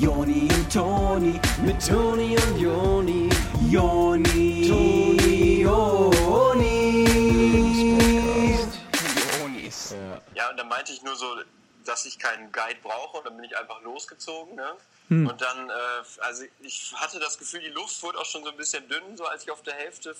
Joni und Toni, mit Toni und Joni, Joni, Toni, Joni. Jonis. Ja, und dann meinte ich nur so, dass ich keinen Guide brauche und dann bin ich einfach losgezogen. Ne? Hm. Und dann, äh, also ich hatte das Gefühl, die Luft wurde auch schon so ein bisschen dünn, so als ich auf der Hälfte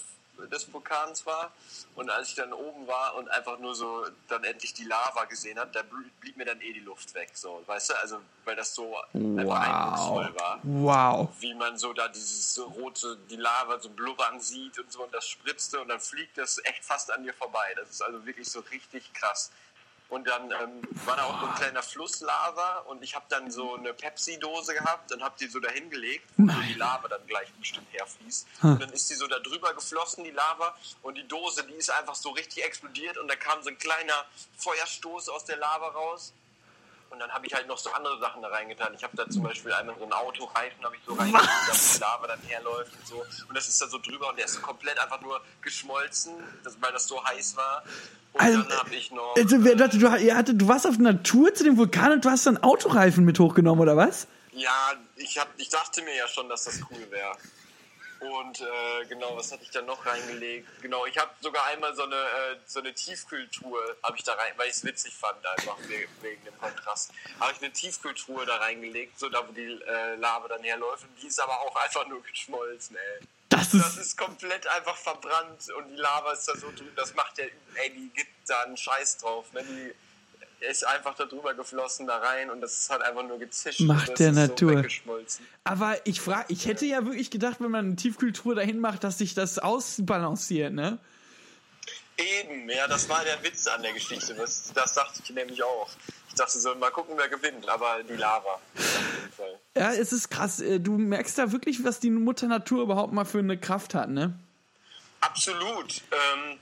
des Vulkans war. Und als ich dann oben war und einfach nur so dann endlich die Lava gesehen habe, da bl- blieb mir dann eh die Luft weg. So, weißt du, also weil das so einfach eindrucksvoll war. Wow. Wie man so da dieses rote, die Lava so blubbern sieht und so und das spritzte und dann fliegt das echt fast an dir vorbei. Das ist also wirklich so richtig krass. Und dann ähm, war da auch so ein kleiner Fluss Lava und ich habe dann so eine Pepsi-Dose gehabt und habe die so dahin gelegt, wo die Lava dann gleich bestimmt herfließt. Und dann ist die so da drüber geflossen, die Lava, und die Dose, die ist einfach so richtig explodiert und da kam so ein kleiner Feuerstoß aus der Lava raus. Und dann habe ich halt noch so andere Sachen da reingetan. Ich habe da zum Beispiel einmal so einen Autoreifen, habe ich so reingetan, dass die Lava dann herläuft und so. Und das ist da so drüber und der ist so komplett einfach nur geschmolzen, weil das so heiß war. Und Also, dann habe ich noch... Also, wer dachte, du, ihr hatte, du warst auf einer Tour zu dem Vulkan und du hast dann Autoreifen mit hochgenommen, oder was? Ja, ich, hab, ich dachte mir ja schon, dass das cool wäre. Und äh, genau, was hatte ich da noch reingelegt? Genau, ich habe sogar einmal so eine, äh, so eine Tiefkühltruhe, habe ich da rein, weil ich es witzig fand, einfach we- wegen dem Kontrast. Habe ich eine Tiefkühltruhe da reingelegt, so da, wo die äh, Lava dann herläuft. Und die ist aber auch einfach nur geschmolzen, ey. Das Das ist. ist komplett einfach verbrannt und die Lava ist da so drüben. Das macht ja, ey, die gibt da einen Scheiß drauf. Ne? Die ist einfach da drüber geflossen, da rein und das ist halt einfach nur gezischt. Macht und das der ist Natur. So weggeschmolzen. Aber ich frage, ich hätte ja wirklich gedacht, wenn man eine Tiefkühltruhe dahin macht, dass sich das ausbalanciert, ne? Eben, ja, das war der Witz an der Geschichte. Das, das dachte ich nämlich auch. Ich dachte so, mal gucken, wer gewinnt, aber die Lava. Auf jeden Fall. Ja, es ist krass. Äh, Du merkst da wirklich, was die Mutter Natur überhaupt mal für eine Kraft hat, ne? Absolut. Ähm,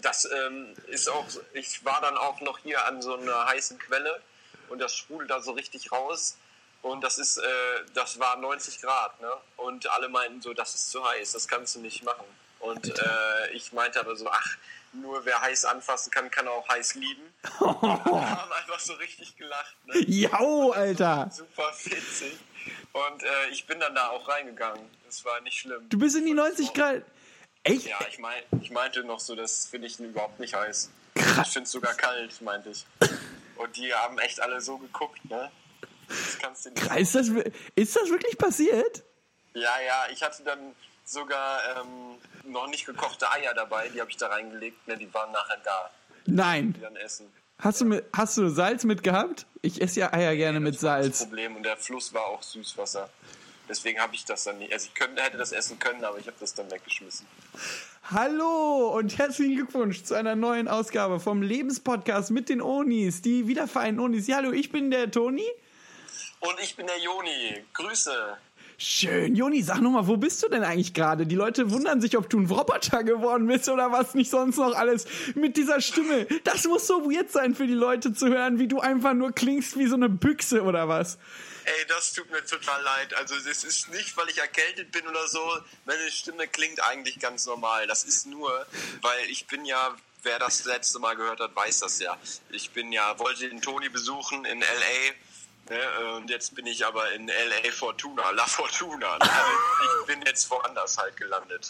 das ähm, ist auch, ich war dann auch noch hier an so einer heißen Quelle und das sprudelt da so richtig raus. Und das ist, äh, das war 90 Grad, ne? Und alle meinten so, das ist zu heiß, das kannst du nicht machen. Und äh, ich meinte aber so, ach, nur wer heiß anfassen kann, kann auch heiß lieben. Und alle haben einfach so richtig gelacht, ne? Jau, Alter. Super witzig. Und äh, ich bin dann da auch reingegangen. Das war nicht schlimm. Du bist in die 90 Grad. Echt? Ja, ich, mein, ich meinte noch so, das finde ich überhaupt nicht heiß. Krass. Ich finde es sogar kalt, meinte ich. Und die haben echt alle so geguckt, ne? Das kannst du nicht. Ist das, ist das wirklich passiert? Ja, ja, ich hatte dann sogar ähm, noch nicht gekochte Eier dabei, die habe ich da reingelegt, ne? Die waren nachher da, Nein. die dann essen. Hast du, mit, hast du Salz mitgehabt? Ich esse ja Eier gerne mit Das war das Salz. Problem und der Fluss war auch Süßwasser. Deswegen habe ich das dann nicht. Also ich könnte, hätte das essen können, aber ich habe das dann weggeschmissen. Hallo und herzlichen Glückwunsch zu einer neuen Ausgabe vom Lebenspodcast mit den Onis, die wiedervereinten Onis. Ja, hallo, ich bin der Toni. Und ich bin der Joni. Grüße. Schön. Joni, sag nochmal, wo bist du denn eigentlich gerade? Die Leute wundern sich, ob du ein Roboter geworden bist oder was nicht sonst noch alles mit dieser Stimme. Das muss so weird sein für die Leute zu hören, wie du einfach nur klingst wie so eine Büchse oder was. Ey, das tut mir total leid. Also es ist nicht, weil ich erkältet bin oder so. Meine Stimme klingt eigentlich ganz normal. Das ist nur, weil ich bin ja, wer das letzte Mal gehört hat, weiß das ja. Ich bin ja, wollte den Toni besuchen in L.A., Ne, und jetzt bin ich aber in LA Fortuna, La Fortuna. Ne? Ich bin jetzt woanders halt gelandet.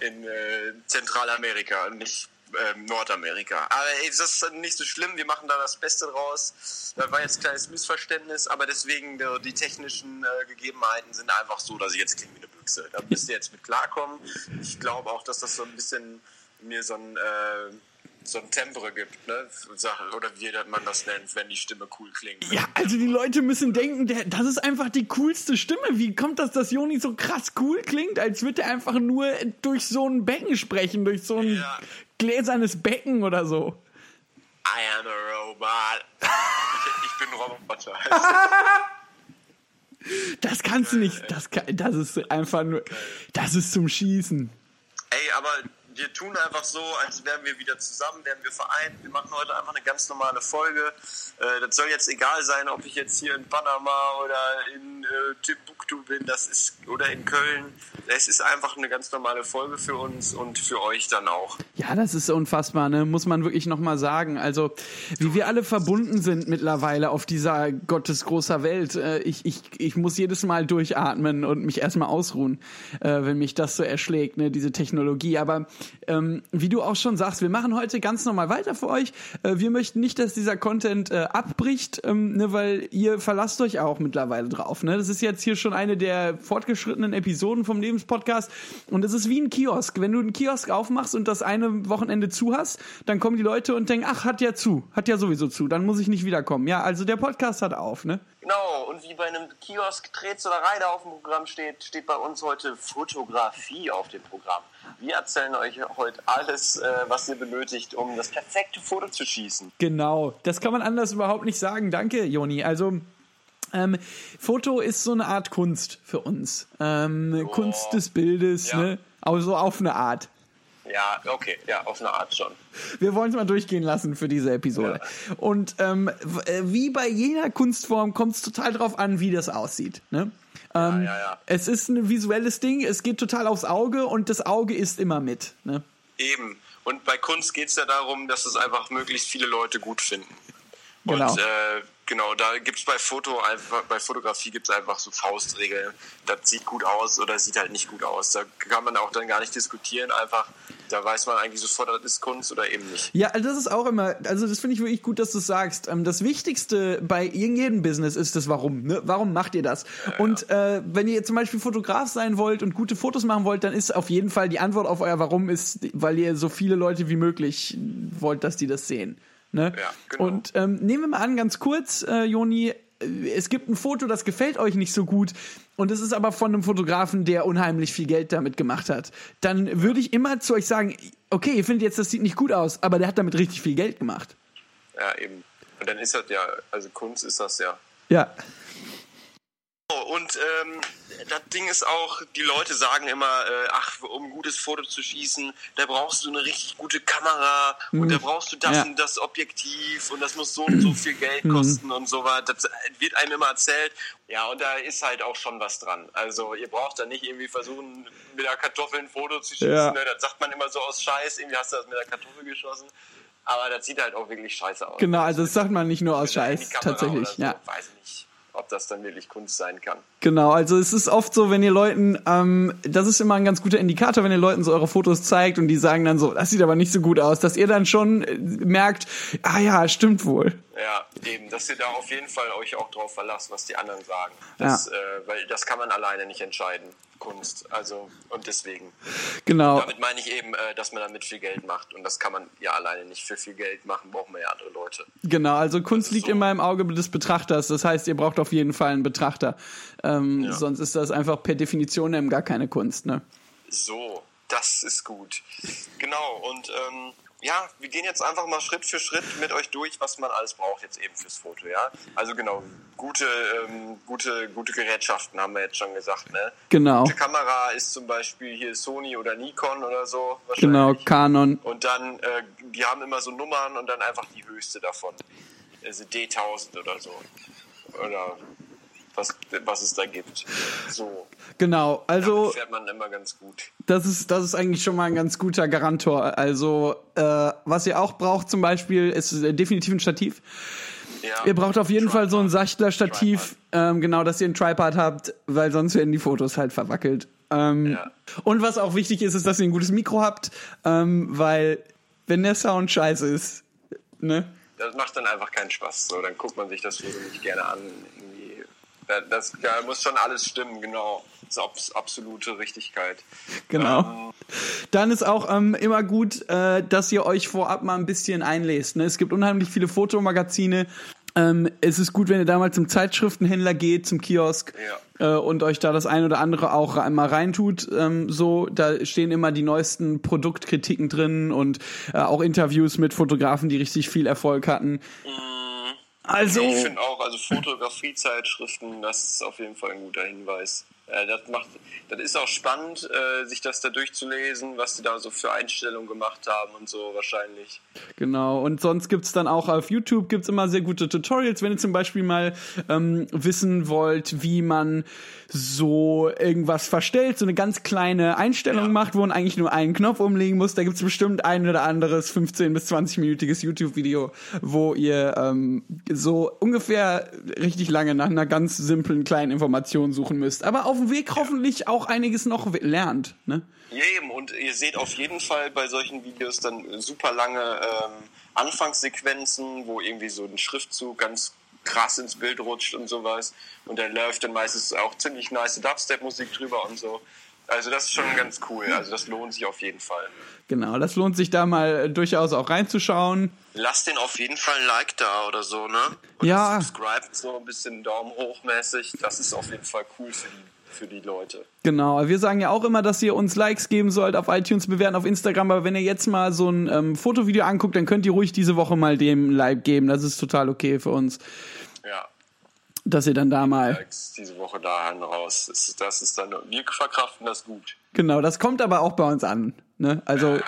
In äh, Zentralamerika, nicht ähm, Nordamerika. Aber ey, das ist nicht so schlimm, wir machen da das Beste draus. Da war jetzt ein kleines Missverständnis, aber deswegen die technischen äh, Gegebenheiten sind einfach so, dass ich jetzt klinge wie eine Büchse. Da müsst ihr jetzt mit klarkommen. Ich glaube auch, dass das so ein bisschen mir so ein, äh, so ein Timbre gibt, ne? Oder wie man das nennt, wenn die Stimme cool klingt. Ja, also die Leute müssen denken, der, das ist einfach die coolste Stimme. Wie kommt das, dass Joni so krass cool klingt, als würde er einfach nur durch so ein Becken sprechen, durch so ein Ja. Gläsernes Becken oder so. I am a robot. Ich, ich bin Roboter. Das kannst du nicht, das, kann, das ist einfach nur, das ist zum Schießen. Ey, aber wir tun einfach so, als wären wir wieder zusammen, wären wir vereint. Wir machen heute einfach eine ganz normale Folge. Äh, das soll jetzt egal sein, ob ich jetzt hier in Panama oder in äh, Timbuktu bin, das ist oder in Köln. Es ist einfach eine ganz normale Folge für uns und für euch dann auch. Ja, das ist unfassbar, ne? Muss man wirklich nochmal sagen. Also, wie wir alle verbunden sind mittlerweile auf dieser Gottes großer Welt. Äh, ich, ich, ich muss jedes Mal durchatmen und mich erstmal ausruhen, äh, wenn mich das so erschlägt, ne, diese Technologie. Aber ähm, wie du auch schon sagst, wir machen heute ganz normal weiter für euch. Äh, wir möchten nicht, dass dieser Content äh, abbricht, ähm, ne, weil ihr verlasst euch auch mittlerweile drauf. Ne? Das ist jetzt hier schon eine der fortgeschrittenen Episoden vom Lebenspodcast. Und es ist wie ein Kiosk. Wenn du einen Kiosk aufmachst und das eine Wochenende zu hast, dann kommen die Leute und denken, ach, hat ja zu, hat ja sowieso zu, dann muss ich nicht wiederkommen. Ja, also der Podcast hat auf, ne? Genau, und wie bei einem Kiosk Tretzelerei da auf dem Programm steht, steht bei uns heute Fotografie auf dem Programm. Wir erzählen euch heute alles, äh, was ihr benötigt, um das perfekte Foto zu schießen. Genau, das kann man anders überhaupt nicht sagen. Danke, Joni. Also ähm, Foto ist so eine Art Kunst für uns. Ähm, Kunst des Bildes, Ja. ne? Aber so auf eine Art. Ja, okay, ja, auf eine Art schon. Wir wollen es mal durchgehen lassen für diese Episode. Und ähm, äh, wie bei jeder Kunstform kommt es total drauf an, wie das aussieht. Ne? Ähm, ja, ja. Es ist ein visuelles Ding, es geht total aufs Auge und das Auge ist immer mit. Ne? Eben. Und bei Kunst geht es ja darum, dass es einfach möglichst viele Leute gut finden. Genau. Und äh, genau, da gibt es bei Foto einfach, bei Fotografie gibt es einfach so Faustregeln. Das sieht gut aus oder sieht halt nicht gut aus. Da kann man auch dann gar nicht diskutieren, einfach, da weiß man eigentlich sofort, das ist Kunst oder eben nicht. Ja, also das ist auch immer, also das finde ich wirklich gut, dass du es sagst. Ähm, das Wichtigste bei jedem Business ist das Warum. Ne? Warum macht ihr das? Und äh, wenn ihr zum Beispiel Fotograf sein wollt und gute Fotos machen wollt, dann ist auf jeden Fall die Antwort auf euer Warum ist, weil ihr so viele Leute wie möglich wollt, dass die das sehen. Ne? Ja, genau. Und ähm, nehmen wir mal an, ganz kurz, äh, Joni, äh, es gibt ein Foto, das gefällt euch nicht so gut und es ist aber von einem Fotografen, der unheimlich viel Geld damit gemacht hat. Dann würde ich immer zu euch sagen, okay, ihr findet jetzt, das sieht nicht gut aus, aber der hat damit richtig viel Geld gemacht. Ja, eben. Und dann ist das ja, also Kunst ist das ja. Ja. Oh, Und ähm, das Ding ist auch, die Leute sagen immer, äh, ach, um ein gutes Foto zu schießen, da brauchst du eine richtig gute Kamera und da brauchst du das Mhm. Ja. und das Objektiv und das muss so und so viel Geld Mhm. kosten und so weiter. Das wird einem immer erzählt. Ja, und da ist halt auch schon was dran. Also ihr braucht da nicht irgendwie versuchen, mit der Kartoffel ein Foto zu schießen. Ja. Ne? Das sagt man immer so aus Scheiß, irgendwie hast du das mit der Kartoffel geschossen. Aber das sieht halt auch wirklich scheiße aus. Genau, also das sagt man nicht nur aus Scheiß, tatsächlich. so. Ja. Weiß nicht, ob das dann wirklich Kunst sein kann. Genau, also es ist oft so, wenn ihr Leuten, ähm, das ist immer ein ganz guter Indikator, wenn ihr Leuten so eure Fotos zeigt und die sagen dann so, das sieht aber nicht so gut aus, dass ihr dann schon äh, merkt, ah ja, stimmt wohl. Ja, eben, dass ihr da auf jeden Fall euch auch drauf verlasst, was die anderen sagen. Das, Ja. äh, weil das kann man alleine nicht entscheiden, Kunst. Also, und deswegen. Genau. Damit meine ich eben, äh, dass man damit viel Geld macht. Und das kann man ja alleine nicht für viel Geld machen, brauchen wir ja andere Leute. Genau, also Kunst liegt so. immer im Auge des Betrachters. Das heißt, ihr braucht auf jeden Fall einen Betrachter. Ähm, Ja. Sonst ist das einfach per Definition eben gar keine Kunst. Ne? So, das ist gut. Genau, und ähm, ja, wir gehen jetzt einfach mal Schritt für Schritt mit euch durch, was man alles braucht jetzt eben fürs Foto, ja. Also genau, gute, ähm, gute, gute Gerätschaften haben wir jetzt schon gesagt, ne? Genau, Gute Kamera ist zum Beispiel hier Sony oder Nikon oder so wahrscheinlich. genau, Kanon. Und dann, äh, die haben immer so Nummern und dann einfach die höchste davon. Also D1000 oder so. Oder was, was es da gibt. So. Genau, also Damit fährt man immer ganz gut. das ist, das ist eigentlich schon mal ein ganz guter Garantor. Also, äh, was ihr auch braucht zum Beispiel, ist äh, definitiv ein Stativ. Ja. Ihr braucht auf jeden Fall so ein Tripod. Sachtler-Stativ, ähm, genau, dass ihr ein Tripod habt, weil sonst werden die Fotos halt verwackelt. Ähm, Ja. Und was auch wichtig ist, ist, dass ihr ein gutes Mikro habt, ähm, weil wenn der Sound scheiße ist, ne? Das macht dann einfach keinen Spaß. So, dann guckt man sich das Foto nicht gerne an. Das, da muss schon alles stimmen, genau. Das ist abs absolute Richtigkeit. Genau. Ähm, Dann ist auch ähm, immer gut, äh, dass ihr euch vorab mal ein bisschen einlest. Ne? Es gibt unheimlich viele Fotomagazine. Ähm, es ist gut, wenn ihr da mal zum Zeitschriftenhändler geht, zum Kiosk äh, und euch da das ein oder andere auch einmal reintut. Ähm, so, da stehen immer die neuesten Produktkritiken drin und äh, auch Interviews mit Fotografen, die richtig viel Erfolg hatten. Also, Ich finde auch, also Fotografiezeitschriften, das ist auf jeden Fall ein guter Hinweis. Äh, das macht, das ist auch spannend, äh, sich das da durchzulesen, was die da so für Einstellungen gemacht haben und so wahrscheinlich. Genau, und sonst gibt's dann auch auf YouTube gibt's immer sehr gute Tutorials, wenn ihr zum Beispiel mal ähm, wissen wollt, wie man so irgendwas verstellt, so eine ganz kleine Einstellung Ja. macht, wo man eigentlich nur einen Knopf umlegen muss. Da gibt's bestimmt ein oder anderes 15 bis 20-minütiges YouTube-Video, wo ihr ähm, so ungefähr richtig lange nach einer ganz simplen kleinen Information suchen müsst. Aber auf dem Weg hoffentlich auch einiges noch lernt. Ne? Ja, eben, und ihr seht auf jeden Fall bei solchen Videos dann super lange ähm, Anfangssequenzen, wo irgendwie so ein Schriftzug ganz krass ins Bild rutscht und sowas. Und da läuft dann meistens auch ziemlich nice Dubstep-Musik drüber und so. Also das ist schon ganz cool. Also das lohnt sich auf jeden Fall. Genau, das lohnt sich da mal durchaus auch reinzuschauen. Lasst den auf jeden Fall ein Like da oder so, ne? Und Ja. Subscribt so ein bisschen Daumen hoch mäßig. Das ist auf jeden Fall cool für die, für die Leute. Genau, wir sagen ja auch immer, dass ihr uns Likes geben sollt auf iTunes, bewerten auf Instagram, aber wenn ihr jetzt mal so ein ähm, Fotovideo anguckt, dann könnt ihr ruhig diese Woche mal dem Like geben. Das ist total okay für uns, Ja. dass ihr dann da mal. Likes diese Woche da raus. Das, ist- das ist dann, wir verkraften das gut. Genau, das kommt aber auch bei uns an. Ne? Also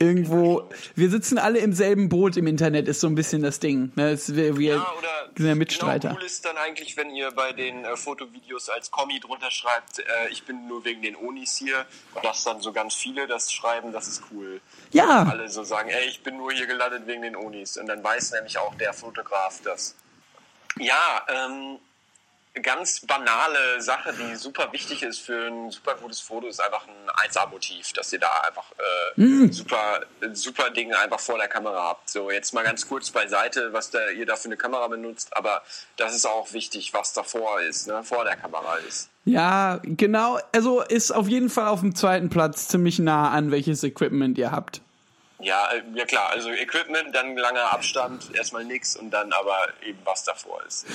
irgendwo, wir sitzen alle im selben Boot im Internet, ist so ein bisschen das Ding. Ne? Es, wir wir Ja, oder sind ja Mitstreiter. Genau cool ist dann eigentlich, wenn ihr bei den äh, Fotovideos als Kommi drunter schreibt, äh, ich bin nur wegen den Onis hier, und dass dann so ganz viele das schreiben, das ist cool. Ja, Alle so sagen, ey, ich bin nur hier gelandet wegen den Unis. Und dann weiß nämlich auch der Fotograf das. Ja, ähm, ganz banale Sache, die super wichtig ist für ein super gutes Foto, ist einfach ein 1A-Motiv, dass ihr da einfach äh, super, super Dinge einfach vor der Kamera habt. So, jetzt mal ganz kurz beiseite, was da, ihr da für eine Kamera benutzt, aber das ist auch wichtig, was davor ist, ne, vor der Kamera ist. ja, genau. Also ist auf jeden Fall auf dem zweiten Platz ziemlich nah an, welches Equipment ihr habt. Ja, äh, ja klar, also Equipment, dann langer Abstand, erstmal nix und dann aber eben was davor ist.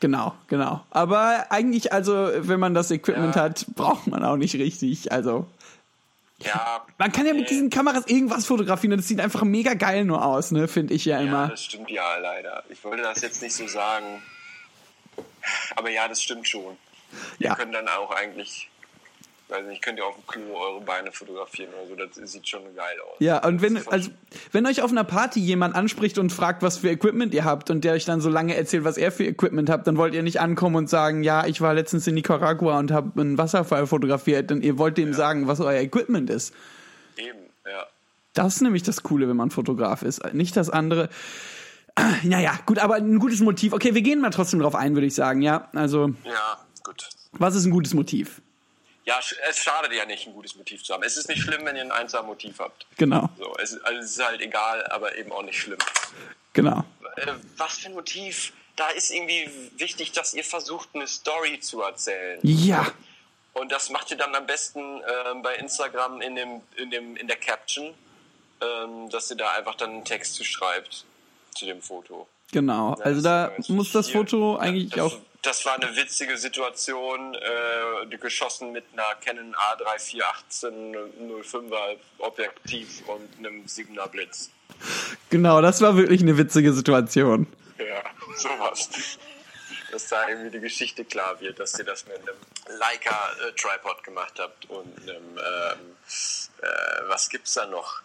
Genau, genau. Aber eigentlich, also, wenn man das Equipment Ja. hat, braucht man auch nicht richtig. Also, Ja, man kann ja mit diesen Kameras irgendwas fotografieren und das sieht einfach mega geil nur aus, ne? Finde ich ja Ja, immer. das stimmt ja leider. Ich wollte das jetzt nicht so sagen. Aber ja, das stimmt schon. Ihr Ja. könnt dann auch eigentlich, weiß nicht, könnt ihr auf dem Klo eure Beine fotografieren oder so. Das sieht schon geil aus. Ja, und wenn, also, wenn euch auf einer Party jemand anspricht und fragt, was für Equipment ihr habt und der euch dann so lange erzählt, was er für Equipment habt, dann wollt ihr nicht ankommen und sagen, ja, ich war letztens in Nicaragua und habe einen Wasserfall fotografiert, denn ihr wollt dem sagen, was euer Equipment ist. Eben, ja. Das ist nämlich das Coole, wenn man Fotograf ist. Nicht das andere. Naja, gut, aber ein gutes Motiv. Okay, wir gehen mal trotzdem drauf ein, würde ich sagen, ja. Also, Ja, gut. was ist ein gutes Motiv? Ja, es schadet ja nicht, ein gutes Motiv zu haben. Es ist nicht schlimm, wenn ihr ein einsames Motiv habt. Genau, So, es, ist- also es ist halt egal, aber eben auch nicht schlimm. genau. Äh, was für ein Motiv? Da ist irgendwie wichtig, dass ihr versucht, eine Story zu erzählen. Ja, Und das macht ihr dann am besten ähm, bei Instagram in, dem, in, dem, in der Caption, ähm, dass ihr da einfach dann einen Text zu schreibt zu dem Foto. genau. Ja, Also da muss das Foto eigentlich das, auch. Das war eine witzige Situation, äh, geschossen mit einer Canon A3418 05er Objektiv und einem 7er Blitz. Genau, das war wirklich eine witzige Situation. Ja, sowas. Dass da irgendwie die Geschichte klar wird, dass ihr das mit einem Leica-Tripod gemacht habt und einem, ähm, äh, was gibt's da noch?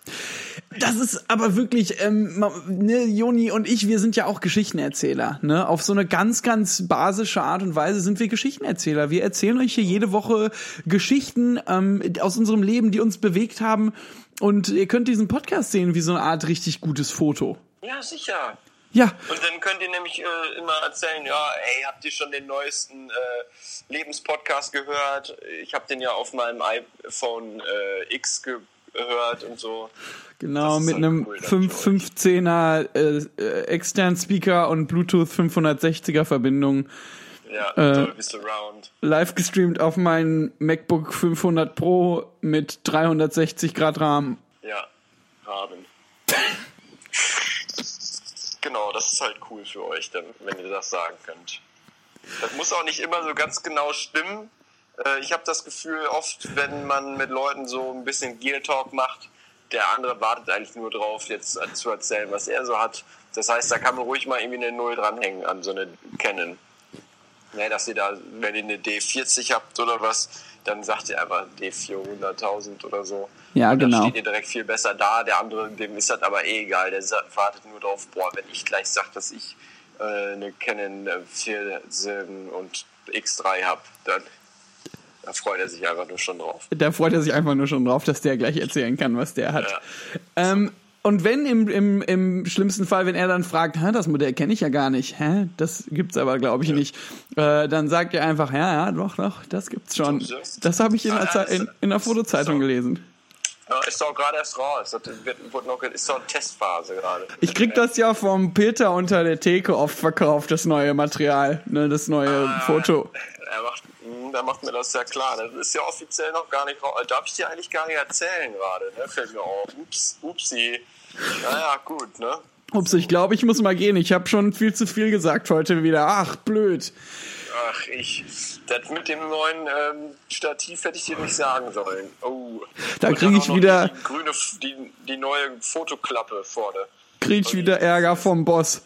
Das ist aber wirklich, ähm, ne, Joni und ich, wir sind ja auch Geschichtenerzähler. Ne? Auf so eine ganz, ganz basische Art und Weise sind wir Geschichtenerzähler. Wir erzählen euch hier jede Woche Geschichten ähm, aus unserem Leben, die uns bewegt haben. Und ihr könnt diesen Podcast sehen wie so eine Art richtig gutes Foto. Ja, sicher. Ja, Und dann könnt ihr nämlich äh, immer erzählen, ja, ey, habt ihr schon den neuesten äh, Lebenspodcast gehört? Ich habe den ja auf meinem iPhone äh, X gehört und so. genau, mit einem cool, dann 5, für euch. 510er äh, äh, externen Speaker und Bluetooth 560er Verbindung. Ja, Äh. Live gestreamt auf meinen MacBook 500 Pro mit 360 Grad Rahmen. Ja, haben. genau, das ist halt cool für euch, dann, wenn ihr das sagen könnt. Das muss auch nicht immer so ganz genau stimmen. Äh, Ich habe das Gefühl, oft, wenn man mit Leuten so ein bisschen Gear Talk macht, der andere wartet eigentlich nur drauf, jetzt zu erzählen, was er so hat. Das heißt, da kann man ruhig mal irgendwie eine Null dranhängen an so eine Canon. Ne, dass ihr da, wenn ihr eine D40 habt oder was, dann sagt ihr einfach D400.000 oder so. Ja, und genau. Dann steht ihr direkt viel besser da. Der andere, dem ist das aber eh egal. Der wartet nur drauf, boah, wenn ich gleich sage, dass ich äh, eine Canon äh, 4 Silben und X3 habe, dann da freut er sich einfach nur schon drauf. Da freut er sich einfach nur schon drauf, dass der gleich erzählen kann, was der hat. Ja. Ähm, und wenn im, im, im schlimmsten Fall, wenn er dann fragt, Hä, das Modell kenne ich ja gar nicht, hä, das gibt's aber glaube ich nicht, äh, dann sagt er einfach, ja, ja, doch, doch, das gibt's schon. Das- habe ich in, der Ah, Ze- in, in der Fotozeitung gelesen. Ja, ist doch gerade erst raus. Das wird, wird noch, ist doch Testphase gerade. Ich krieg das ja vom Peter unter der Theke oft verkauft, das neue Material, ne, das neue Ah. Foto. Er macht, da macht mir das ja klar. Das ist ja offiziell noch gar nicht raus. Darf ich dir eigentlich gar nicht erzählen gerade, ne? Fällt mir auf. Ups, upsi. Naja, gut, ne? Ups, ich glaube, ich muss mal gehen. Ich habe schon viel zu viel gesagt heute wieder. Ach, blöd. Ach, ich. Das mit dem neuen ähm, Stativ hätte ich dir nicht sagen sollen. Oh. Da Und krieg dann ich wieder- Die, grüne, die, die neue Fotoklappe vorne. Krieg ich wieder Ärger vom Boss.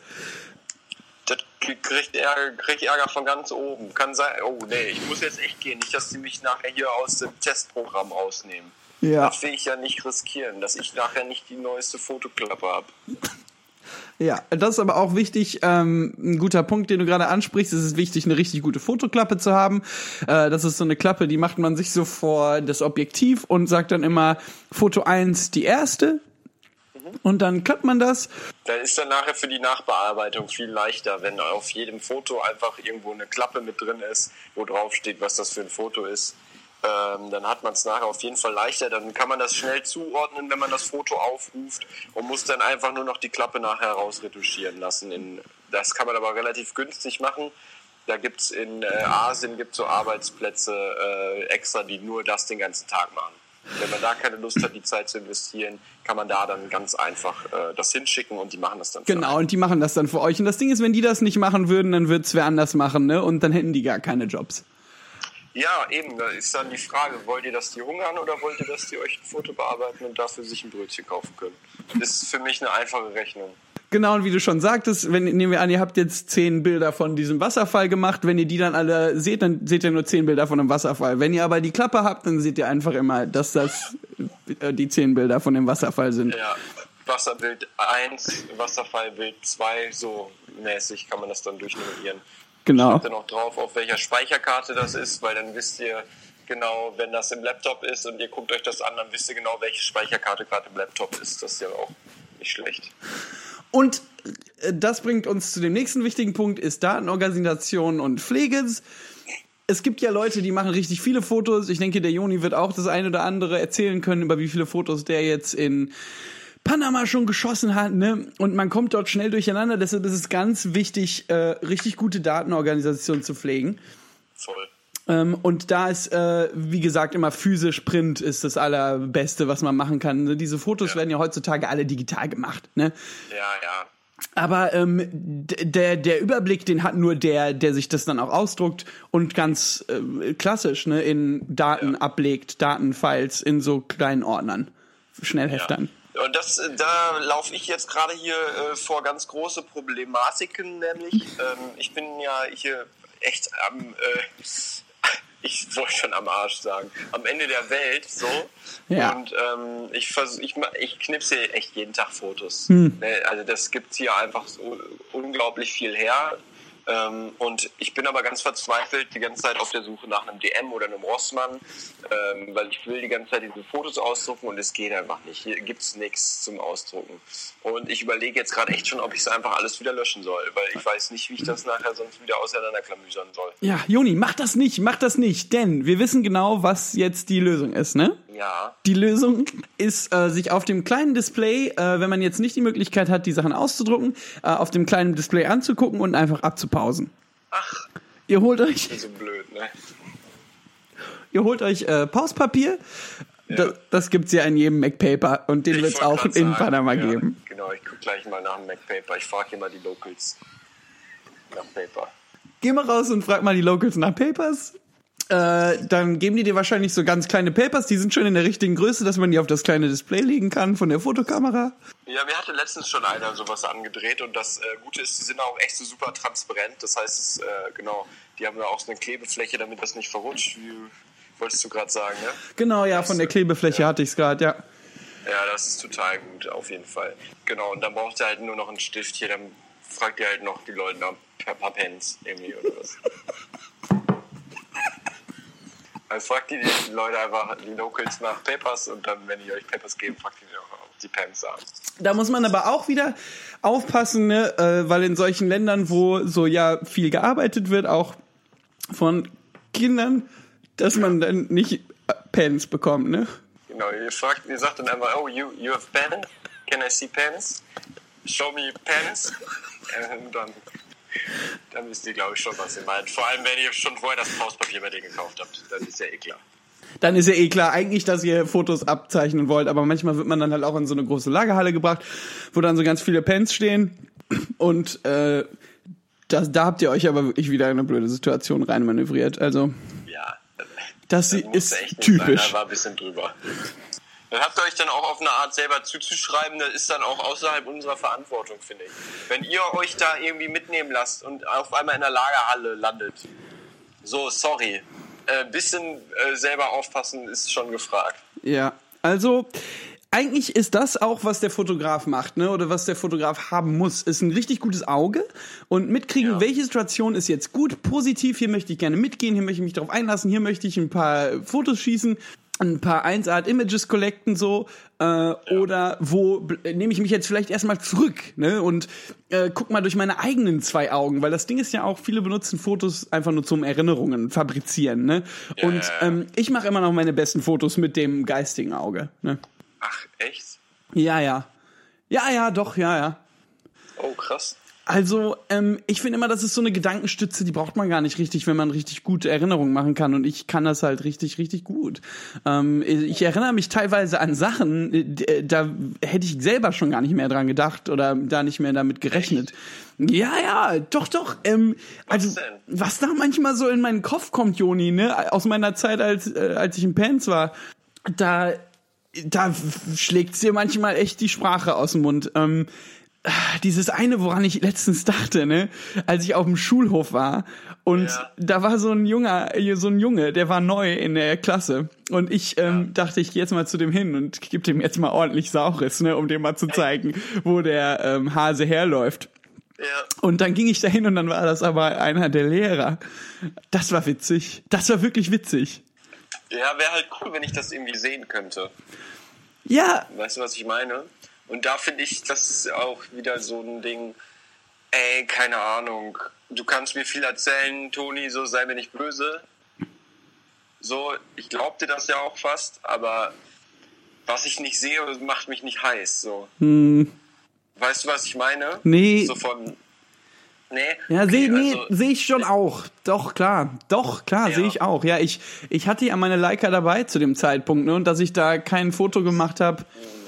Das kriegt Ärger, krieg Ärger von ganz oben. Kann sein. Oh, nee, ich muss jetzt echt gehen. Nicht, dass die mich nachher hier aus dem Testprogramm rausnehmen. Ja. Das will ich ja nicht riskieren, dass ich nachher nicht die neueste Fotoklappe habe. Ja, das ist aber auch wichtig, ähm, ein guter Punkt, den du gerade ansprichst. Es ist wichtig, eine richtig gute Fotoklappe zu haben. Äh, das ist so eine Klappe, die macht man sich so vor das Objektiv und sagt dann immer Foto 1 die erste. Und dann klappt man das. Da ist dann nachher für die Nachbearbeitung viel leichter, wenn auf jedem Foto einfach irgendwo eine Klappe mit drin ist, wo drauf steht, was das für ein Foto ist. Ähm, dann hat man es nachher auf jeden Fall leichter. Dann kann man das schnell zuordnen, wenn man das Foto aufruft und muss dann einfach nur noch die Klappe nachher rausretuschieren lassen. In, das kann man aber relativ günstig machen. Da gibt's in äh, Asien gibt's so Arbeitsplätze äh, extra, die nur das den ganzen Tag machen. Wenn man da keine Lust hat, die Zeit zu investieren, kann man da dann ganz einfach äh, das hinschicken und die machen das dann. für Genau, und die machen das dann für euch. Und das Ding ist, wenn die das nicht machen würden, dann wird's wer anders machen, ne? Und dann hätten die gar keine Jobs. Ja, eben, da ist dann die Frage, wollt ihr, dass die hungern oder wollt ihr, dass die euch ein Foto bearbeiten und dafür sich ein Brötchen kaufen können? Das ist für mich eine einfache Rechnung. Genau, und wie du schon sagtest, wenn, nehmen wir an, ihr habt jetzt zehn Bilder von diesem Wasserfall gemacht. Wenn ihr die dann alle seht, dann seht ihr nur zehn Bilder von einem Wasserfall. Wenn ihr aber die Klappe habt, dann seht ihr einfach immer, dass das äh, die zehn Bilder von dem Wasserfall sind. Ja, Wasserbild 1, Wasserfallbild 2, so mäßig kann man das dann durchnummerieren. Genau. Schreibt dann auch drauf, auf welcher Speicherkarte das ist, weil dann wisst ihr genau, wenn das im Laptop ist und ihr guckt euch das an, dann wisst ihr genau, welche Speicherkarte gerade im Laptop ist. Das ist ja auch nicht schlecht. Und äh, das bringt uns zu dem nächsten wichtigen Punkt, ist Datenorganisation und Pflege. Es gibt ja Leute, die machen richtig viele Fotos. Ich denke, der Joni wird auch das eine oder andere erzählen können, über wie viele Fotos der jetzt in Panama schon geschossen hat, ne? Und man kommt dort schnell durcheinander. Deshalb ist es ganz wichtig, äh, richtig gute Datenorganisation zu pflegen. Voll. Ähm, und da ist, äh, wie gesagt, immer physisch Print ist das allerbeste, was man machen kann. Diese Fotos Ja. werden ja heutzutage alle digital gemacht, ne? Ja, ja. Aber ähm, der, der Überblick, den hat nur der, der sich das dann auch ausdruckt und ganz äh, klassisch ne, in Daten Ja. ablegt, Datenfiles in so kleinen Ordnern, Schnellheftern. Und das, äh, da laufe ich jetzt gerade hier äh, vor ganz große Problematiken, nämlich ähm, ich bin ja hier echt am, äh, ich wollte schon am Arsch sagen, am Ende der Welt so. Ja. Und ähm, ich vers ich, ich knipse echt jeden Tag Fotos. Hm. Ne, Also das gibt hier einfach so unglaublich viel her. Ähm, und ich bin aber ganz verzweifelt die ganze Zeit auf der Suche nach einem DM oder einem Rossmann, ähm, weil ich will die ganze Zeit diese Fotos ausdrucken und es geht einfach nicht. Hier gibt's nichts zum Ausdrucken. Und ich überlege jetzt gerade echt schon, ob ich es einfach alles wieder löschen soll, weil ich weiß nicht, wie ich das nachher sonst wieder auseinanderklamüsern soll. Ja, Joni, mach das nicht, mach das nicht, denn wir wissen genau, was jetzt die Lösung ist, ne? Ja, Die Lösung ist, äh, sich auf dem kleinen Display, äh, wenn man jetzt nicht die Möglichkeit hat, die Sachen auszudrucken, äh, auf dem kleinen Display anzugucken und einfach abzupausen. ach, Ihr holt euch so blöd, ne? Ihr holt euch äh, Pauspapier. Das, das gibt's ja in jedem MacPaper und den wird's wollte auch in sagen, Panama ja, geben. Genau, ich gucke gleich mal nach dem MacPaper. Ich frage hier mal die Locals nach Paper. Geh mal raus und frag mal die Locals nach Papers. Äh, dann geben die dir wahrscheinlich so ganz kleine Papers, die sind schon in der richtigen Größe, dass man die auf das kleine Display legen kann von der Fotokamera. Ja, mir hatte letztens schon einer sowas angedreht und das äh, Gute ist, die sind auch echt so super transparent. Das heißt, es, äh, genau, die haben da auch so eine Klebefläche, damit das nicht verrutscht, wie wolltest du gerade sagen, ne? Genau, ja, von der Klebefläche hatte ich es gerade, ja. Ja, das ist total gut, auf jeden Fall. Genau, und dann braucht ihr halt nur noch einen Stift hier, dann fragt ihr halt noch die Leute nach paar Pens irgendwie oder was. Also fragt ihr die Leute einfach, die Locals nach Papers und dann, wenn die euch Papers geben, fragt die auch die Pens an. Da muss man aber auch wieder aufpassen, ne? äh, weil in solchen Ländern, wo so ja viel gearbeitet wird, auch von Kindern, dass man dann nicht äh, Pens bekommt, ne? Genau, ihr fragt, ihr sagt dann einfach, oh, you, you have pen? Can I see pens? Show me pens? Und dann, dann wisst ihr, glaube ich, schon, was ihr meint. Vor allem, wenn ihr schon vorher das Pauspapier bei denen gekauft habt, dann ist ja eh klar. Dann ist ja eh klar eigentlich, dass ihr Fotos abzeichnen wollt, aber manchmal wird man dann halt auch in so eine große Lagerhalle gebracht, wo dann so ganz viele Pens stehen und äh, das, da habt ihr euch aber wirklich wieder in eine blöde Situation reinmanövriert. Also Ja. das musste ist echt nicht sein, typisch. Da war ein bisschen drüber. Dann habt ihr euch dann auch auf eine Art selber zuzuschreiben, das ist dann auch außerhalb unserer Verantwortung, finde ich. Wenn ihr euch da irgendwie mitnehmen lasst und auf einmal in der Lagerhalle landet, so, sorry. Ein äh, bisschen äh, selber aufpassen ist schon gefragt. Ja, also eigentlich ist das auch, was der Fotograf macht, ne? Oder was der Fotograf haben muss, ist ein richtig gutes Auge und mitkriegen, Ja. welche Situation ist jetzt gut, positiv, hier möchte ich gerne mitgehen, hier möchte ich mich darauf einlassen, hier möchte ich ein paar Fotos schießen, ein paar 1-Art Images collecten so äh, oder wo bl- nehme ich mich jetzt vielleicht erstmal zurück ne und äh, guck mal durch meine eigenen zwei Augen weil das Ding ist ja auch viele benutzen Fotos einfach nur zum Erinnerungen fabrizieren ne und ja, ja. ähm, ich mache immer noch meine besten Fotos mit dem geistigen Auge ne Ach, echt? ja, ja. Ja, ja, doch, ja, ja. Oh, krass. Also, ähm, ich finde immer, das ist so eine Gedankenstütze, die braucht man gar nicht richtig, wenn man richtig gute Erinnerungen machen kann. Und ich kann das halt richtig, richtig gut. Ähm, ich erinnere mich teilweise an Sachen, äh, d- da hätte ich selber schon gar nicht mehr dran gedacht oder da nicht mehr damit gerechnet. Ja, ja, doch, doch. Ähm, also, was da manchmal so in meinen Kopf kommt, Joni, ne, aus meiner Zeit, als, äh, als ich in Pants war, da da schlägt's dir manchmal echt die Sprache aus dem Mund. Ähm, dieses eine, woran ich letztens dachte, ne, als ich auf dem Schulhof war und Ja. da war so ein Junger, so ein Junge, der war neu in der Klasse und ich ähm, dachte, ich gehe jetzt mal zu dem hin und gebe dem jetzt mal ordentlich Saures, ne, um dem mal zu zeigen, wo der ähm, Hase herläuft. Ja. Und dann ging ich dahin und dann war das aber einer der Lehrer. Das war witzig. Das war wirklich witzig. Ja, wäre halt cool, wenn ich das irgendwie sehen könnte. Ja, Weißt du, was ich meine? Und da finde ich, das ist auch wieder so ein Ding, ey, keine Ahnung. Du kannst mir viel erzählen, Toni, so sei mir nicht böse. So, ich glaub dir das ja auch fast, aber was ich nicht sehe, macht mich nicht heiß. So. Weißt du, was ich meine? Nee. So von. Nee. Ja, okay, sehe nee, also- seh ich schon auch. Doch, klar. Doch, klar, Ja. sehe ich auch. Ja, ich, ich hatte ja meine Leica dabei zu dem Zeitpunkt, ne? Und dass ich da kein Foto gemacht habe, Nice.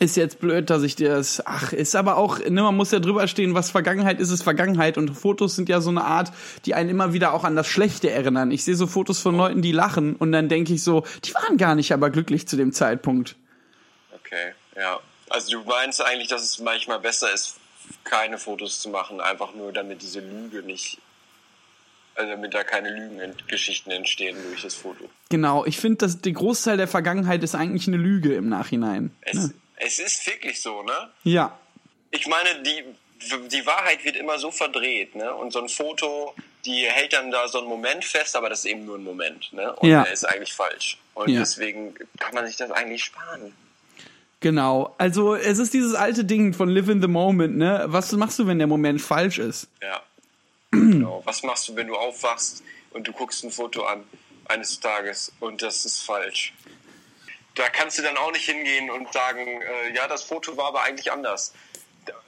Ist jetzt blöd, dass ich dir das. Ach, ist aber auch, ne, man muss ja drüber stehen, was Vergangenheit ist, ist Vergangenheit. Und Fotos sind ja so eine Art, die einen immer wieder auch an das Schlechte erinnern. Ich sehe so Fotos von Leuten, die lachen und dann denke ich so, die waren gar nicht aber glücklich zu dem Zeitpunkt. Okay, ja. Also du meinst eigentlich, dass es manchmal besser ist, keine Fotos zu machen, einfach nur damit diese Lüge nicht, also damit da keine Lügengeschichten entstehen durch das Foto. Genau, ich finde, dass der Großteil der Vergangenheit ist eigentlich eine Lüge im Nachhinein. Es, Ne? Es ist wirklich so, ne? Ja. Ich meine, die, die Wahrheit wird immer so verdreht, ne? Und so ein Foto, die hält dann da so einen Moment fest, aber das ist eben nur ein Moment, ne? Und Ja. der ist eigentlich falsch. Und Ja. deswegen kann man sich das eigentlich sparen. Genau. Also es ist dieses alte Ding von Live in the Moment, ne? Was machst du, wenn der Moment falsch ist? Ja. genau. Was machst du, wenn du aufwachst und du guckst ein Foto an eines Tages und das ist falsch? Da kannst du dann auch nicht hingehen und sagen, äh, ja, das Foto war aber eigentlich anders.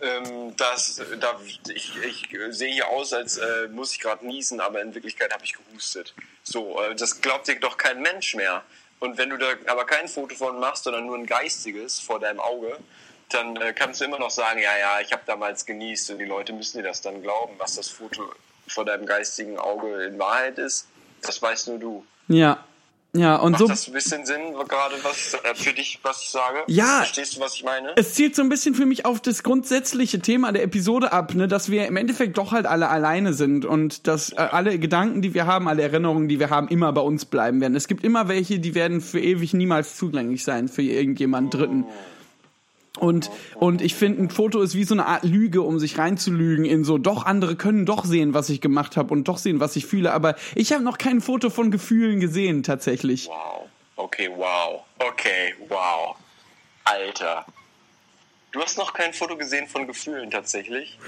Ähm, das, da, ich, ich sehe hier aus, als äh, muss ich gerade niesen, aber in Wirklichkeit habe ich gehustet. So, äh, das glaubt dir doch kein Mensch mehr. Und wenn du da aber kein Foto von machst, sondern nur ein geistiges vor deinem Auge, dann äh, kannst du immer noch sagen, ja, ja, ich habe damals genießt und die Leute müssen dir das dann glauben, was das Foto vor deinem geistigen Auge in Wahrheit ist. Das weißt nur du. Ja. Ja, und Macht so. das ein bisschen Sinn, gerade was äh, für dich, was ich sage? Ja. Verstehst du, was ich meine? Es zielt so ein bisschen für mich auf das grundsätzliche Thema der Episode ab, ne, dass wir im Endeffekt doch halt alle alleine sind und dass äh, alle Gedanken, die wir haben, alle Erinnerungen, die wir haben, immer bei uns bleiben werden. Es gibt immer welche, die werden für ewig niemals zugänglich sein für irgendjemanden Dritten. Und, und ich finde, ein Foto ist wie so eine Art Lüge, um sich reinzulügen in so, doch, andere können doch sehen, was ich gemacht habe und doch sehen, was ich fühle. Aber ich habe noch kein Foto von Gefühlen gesehen, tatsächlich. Wow. Okay, wow. Okay, wow. Alter. Du hast noch kein Foto gesehen von Gefühlen tatsächlich?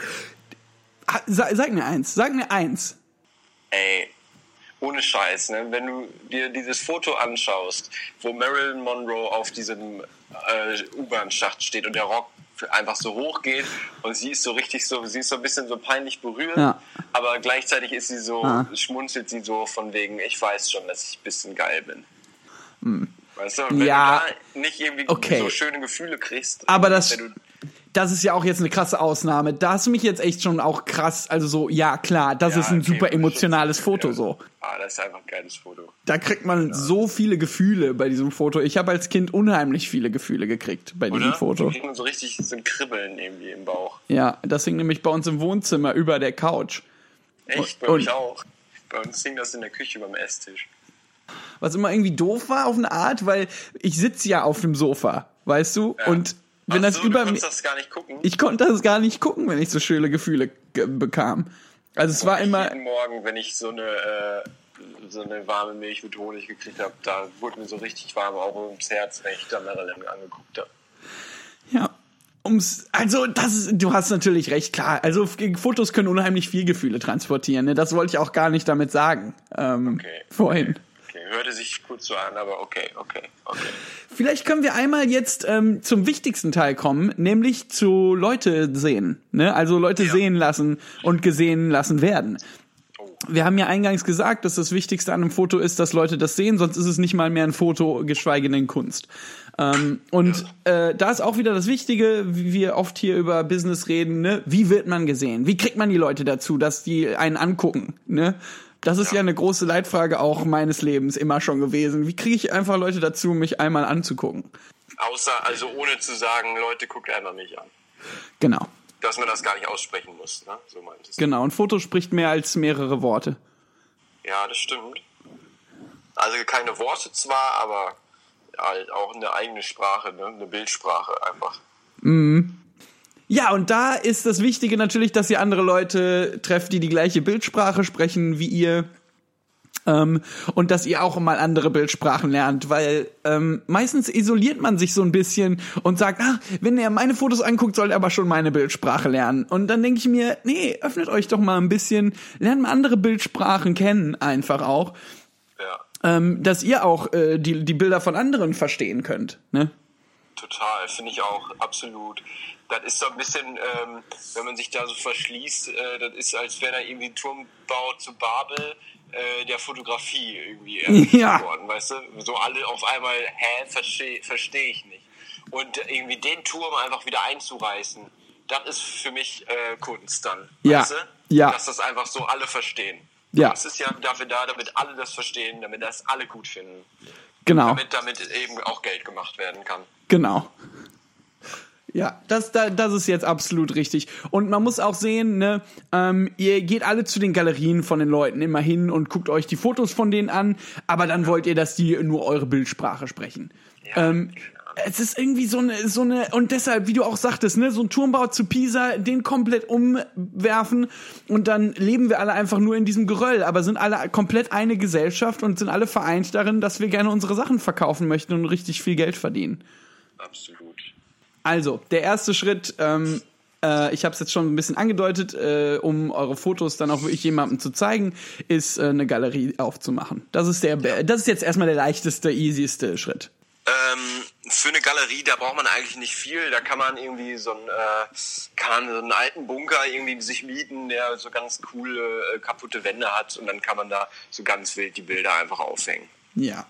Sag, sag mir eins, sag mir eins. Ey, ohne Scheiß, ne? Wenn du dir dieses Foto anschaust, wo Marilyn Monroe auf diesem äh, U-Bahn-Schacht steht und der Rock einfach so hoch geht und sie ist so richtig so, sie ist so ein bisschen so peinlich berührt, Ja. aber gleichzeitig ist sie so, Ah. schmunzelt sie so von wegen, ich weiß schon, dass ich ein bisschen geil bin. Weißt du, wenn Hm. Ja. du da nicht irgendwie Okay. so schöne Gefühle kriegst, Aber das, wenn du, das ist ja auch jetzt eine krasse Ausnahme. Da hast du mich jetzt echt schon auch krass, also so, ja klar, das Ja, ist ein okay, super emotionales. Foto Ja. so. Ah, das ist einfach ein geiles Foto. Da kriegt man so viele Gefühle bei diesem Foto. Ich habe als Kind unheimlich viele Gefühle gekriegt bei diesem Oder? Foto. Da kriegt man so richtig so ein Kribbeln irgendwie im Bauch. Ja, das hing nämlich bei uns im Wohnzimmer über der Couch. Echt? Bei euch auch. Bei uns hing das in der Küche beim Esstisch. Was immer irgendwie doof war auf eine Art, weil ich sitze ja auf dem Sofa, weißt du? Ja. Und wenn Ach das so, über du das gar nicht gucken. Ich konnte das gar nicht gucken, wenn ich so schöne Gefühle ge- bekam. Also es war immer. Jeden Morgen, wenn ich so eine, äh, so eine warme Milch mit Honig gekriegt habe, da wurde mir so richtig warm auch ums Herz, wenn ich da Marilyn angeguckt habe. Ja. Ums, also das ist, du hast natürlich recht, klar. Also Fotos können unheimlich viel Gefühle transportieren. Ne? Das wollte ich auch gar nicht damit sagen. Ähm, Okay. Vorhin. Okay, hörte sich kurz so an, aber okay, okay, okay. Vielleicht können wir einmal jetzt ähm, zum wichtigsten Teil kommen, nämlich zu Leute sehen. Ne? Also Leute Ja. sehen lassen und gesehen lassen werden. Oh. Wir haben ja eingangs gesagt, dass das Wichtigste an einem Foto ist, dass Leute das sehen, sonst ist es nicht mal mehr ein Foto, geschweige denn Kunst. Ähm, und äh, da ist auch wieder das Wichtige, wie wir oft hier über Business reden, ne? wie wird man gesehen? Wie kriegt man die Leute dazu, dass die einen angucken? Ne? Das ist ja. eine große Leitfrage auch meines Lebens immer schon gewesen. Wie kriege ich einfach Leute dazu, mich einmal anzugucken? Außer, also ohne zu sagen, Leute, guckt einmal mich an. Genau, Dass man das gar nicht aussprechen muss, ne? So meintest du. genau. Ein Foto spricht mehr als mehrere Worte. Ja, das stimmt. Also keine Worte zwar, aber halt auch eine eigene Sprache, ne? eine Bildsprache einfach. Ja, und da ist das Wichtige natürlich, dass ihr andere Leute trefft, die die gleiche Bildsprache sprechen wie ihr. Ähm, und dass ihr auch mal andere Bildsprachen lernt, weil ähm, meistens isoliert man sich so ein bisschen und sagt, ah, wenn er meine Fotos anguckt, soll er aber schon meine Bildsprache lernen. Und dann denke ich mir, nee, öffnet euch doch mal ein bisschen, lernt mal andere Bildsprachen kennen, einfach auch, Ja, ähm, dass ihr auch äh, die, die Bilder von anderen verstehen könnt. Ne? total, finde ich auch, absolut. Das ist so ein bisschen, ähm, wenn man sich da so verschließt, äh, das ist, als wäre da irgendwie ein Turmbau zu Babel äh, der Fotografie irgendwie Ja. worden, weißt du? So alle auf einmal, hä, verstehe versteh ich nicht. Und irgendwie den Turm einfach wieder einzureißen, das ist für mich äh, Kunst dann, Ja. weißt du? Ja. Dass das einfach so alle verstehen. Ja. Das ist ja dafür da, damit alle das verstehen, damit das alle gut finden. Genau. Damit damit eben auch Geld gemacht werden kann. Genau. Ja, das, da- das ist jetzt absolut richtig. Und man muss auch sehen, ne, ähm, ihr geht alle zu den Galerien von den Leuten immer hin und guckt euch die Fotos von denen an, aber dann wollt ihr, dass die nur eure Bildsprache sprechen. Ja, ähm, es ist irgendwie so eine, so eine, und deshalb, wie du auch sagtest, ne, so ein Turmbau zu Pisa, den komplett umwerfen und dann leben wir alle einfach nur in diesem Geröll, aber sind alle komplett eine Gesellschaft und sind alle vereint darin, dass wir gerne unsere Sachen verkaufen möchten und richtig viel Geld verdienen. Absolut. Also, der erste Schritt, ähm, äh, ich habe es jetzt schon ein bisschen angedeutet, äh, um eure Fotos dann auch wirklich jemandem zu zeigen, ist äh, eine Galerie aufzumachen. Das ist der, das ist jetzt erstmal der leichteste, easyste Schritt. Ähm, für eine Galerie, da braucht man eigentlich nicht viel. Da kann man irgendwie so einen, äh, kann so einen alten Bunker irgendwie sich mieten, der so ganz coole, äh, kaputte Wände hat und dann kann man da so ganz wild die Bilder einfach aufhängen. Ja.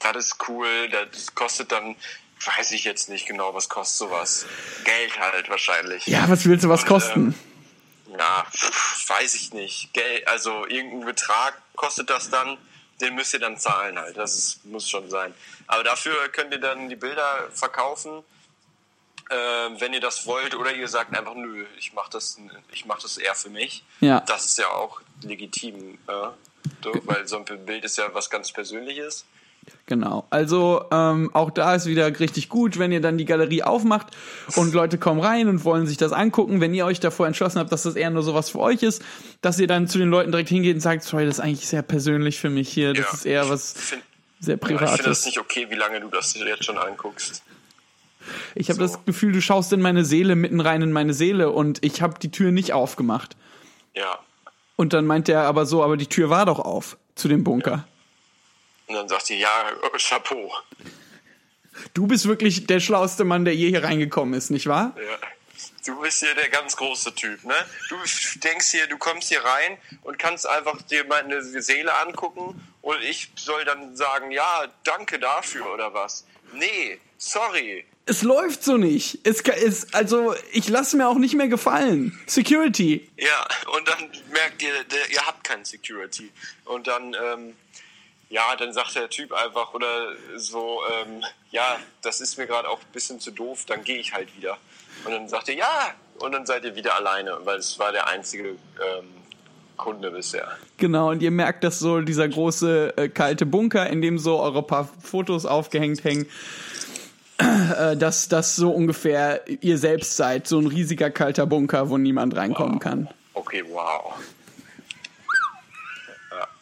Das ist cool, das kostet dann, weiß ich jetzt nicht genau, was kostet sowas. Geld halt wahrscheinlich. Ja, was willst du was Und, kosten? ähm, ja, pf, weiß ich nicht, Geld, also irgendein Betrag kostet das dann, den müsst ihr dann zahlen halt. Das ist, muss schon sein. Aber dafür könnt ihr dann die Bilder verkaufen, äh, wenn ihr das wollt, oder ihr sagt einfach, nö, ich mach das, ich mach das eher für mich. Ja. Das ist ja auch legitim, äh, so, weil so ein Bild ist ja was ganz Persönliches. Genau. Also ähm, auch da ist wieder richtig gut, wenn ihr dann die Galerie aufmacht und Leute kommen rein und wollen sich das angucken. Wenn ihr euch davor entschlossen habt, dass das eher nur sowas für euch ist, dass ihr dann zu den Leuten direkt hingeht und sagt, sorry, das ist eigentlich sehr persönlich für mich hier. Das Ja. ist eher was Find, sehr ja, ich finde das Privates. nicht okay, wie lange du das jetzt schon anguckst. Ich habe so. das Gefühl, du schaust in meine Seele, mitten rein in meine Seele und ich habe die Tür nicht aufgemacht. Ja. Und dann meint er aber so, aber die Tür war doch auf zu dem Bunker. Und dann sagt ihr, ja, äh, Chapeau. Du bist wirklich der schlauste Mann, der je hier reingekommen ist, nicht wahr? Ja. Du bist hier der ganz große Typ, ne? Du denkst hier, du kommst hier rein und kannst einfach dir meine Seele angucken und ich soll dann sagen, ja, danke dafür oder was? Nee, sorry. Es läuft so nicht. Es ist, also, ich lasse mir auch nicht mehr gefallen. Security. Ja, und dann merkt ihr, ihr habt kein Security. Und dann, ähm, ja, dann sagt der Typ einfach oder so, ähm, ja, das ist mir gerade auch ein bisschen zu doof, dann gehe ich halt wieder. Und dann sagt ihr, ja, und dann seid ihr wieder alleine, weil es war der einzige ähm, Kunde bisher. Genau, und ihr merkt, dass so dieser große äh, kalte Bunker, in dem so eure paar Fotos aufgehängt hängen, äh, dass das so ungefähr ihr selbst seid. So ein riesiger kalter Bunker, wo niemand reinkommen kann. Okay, wow.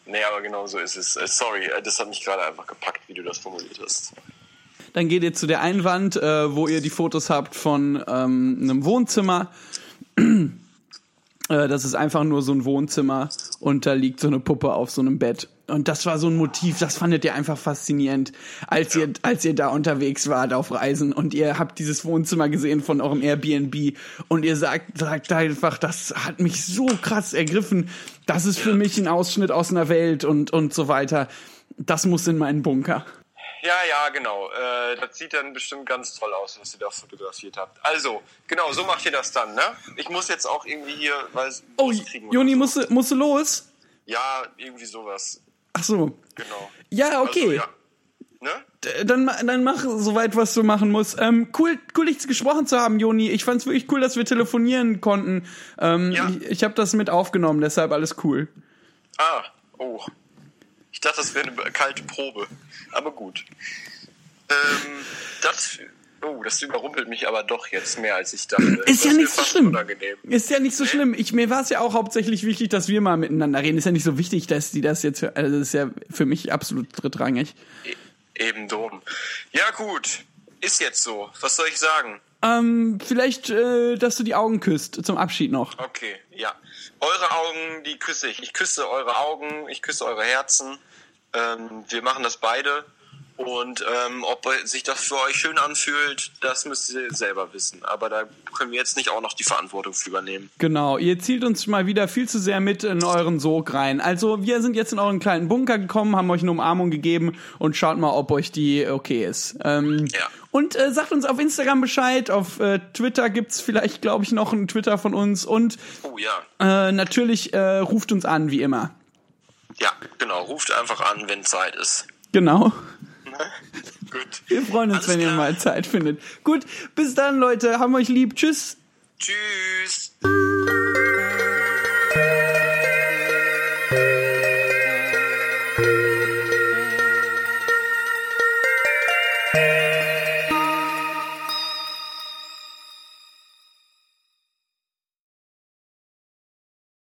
Nee, aber genau so ist es. Äh, sorry, äh, das hat mich gerade einfach gepackt, wie du das formuliert hast. Dann geht ihr zu der Einwand, äh, wo ihr die Fotos habt von ähm, einem Wohnzimmer. Das ist einfach nur so ein Wohnzimmer und da liegt so eine Puppe auf so einem Bett. Und das war so ein Motiv, das fandet ihr einfach faszinierend, als ihr, als ihr da unterwegs wart auf Reisen und ihr habt dieses Wohnzimmer gesehen von eurem Airbnb und ihr sagt, sagt einfach, das hat mich so krass ergriffen. Das ist für mich ein Ausschnitt aus einer Welt und, und so weiter. Das muss in meinen Bunker. Ja, ja, genau. Äh, das sieht dann bestimmt ganz toll aus, was ihr da fotografiert habt. Also, genau, so macht ihr das dann, ne? Ich muss jetzt auch irgendwie hier, weil Oh, Joni, so. musst du, musst du los? Ja, irgendwie sowas. Ach so. Genau. Ja, okay. Also, ja. Ne? Dann, dann mach soweit, was du machen musst. Ähm, cool, cool, dich gesprochen zu haben, Joni. Ich fand's wirklich cool, dass wir telefonieren konnten. Ähm, Ja. Ich, ich habe das mit aufgenommen, deshalb alles cool. Ah, oh. Ich dachte, das wäre eine kalte Probe. Aber gut. Ähm, das. Oh, das überrumpelt mich aber doch jetzt mehr, als ich dachte. Ist das ja nicht so schlimm. Unangenehm. Ist ja nicht so schlimm. Ich, mir war es ja auch hauptsächlich wichtig, dass wir mal miteinander reden. Ist ja nicht so wichtig, dass die das jetzt, also das ist ja für mich absolut drittrangig. E- Eben drum. Ja, gut. Ist jetzt so. Was soll ich sagen? Ähm, vielleicht, äh, dass du die Augen küsst zum Abschied noch. Okay, ja. Eure Augen, die küsse ich. Ich küsse eure Augen, ich küsse eure Herzen. Ähm, wir machen das beide. Und ähm, ob sich das für euch schön anfühlt, das müsst ihr selber wissen. Aber da können wir jetzt nicht auch noch die Verantwortung für übernehmen. Genau, ihr zielt uns mal wieder viel zu sehr mit in euren Sog rein. Also wir sind jetzt in euren kleinen Bunker gekommen, haben euch eine Umarmung gegeben und schaut mal, ob euch die okay ist. Ähm, Ja. Und äh, sagt uns auf Instagram Bescheid, auf äh, Twitter gibt's vielleicht, glaube ich, noch einen Twitter von uns und Oh ja. äh, natürlich äh, ruft uns an, wie immer. Ja, genau. Ruft einfach an, wenn Zeit ist. Genau. Gut. Wir freuen uns, Alles wenn ihr klar. mal Zeit findet. Gut, bis dann, Leute. Haben euch lieb. Tschüss. Tschüss.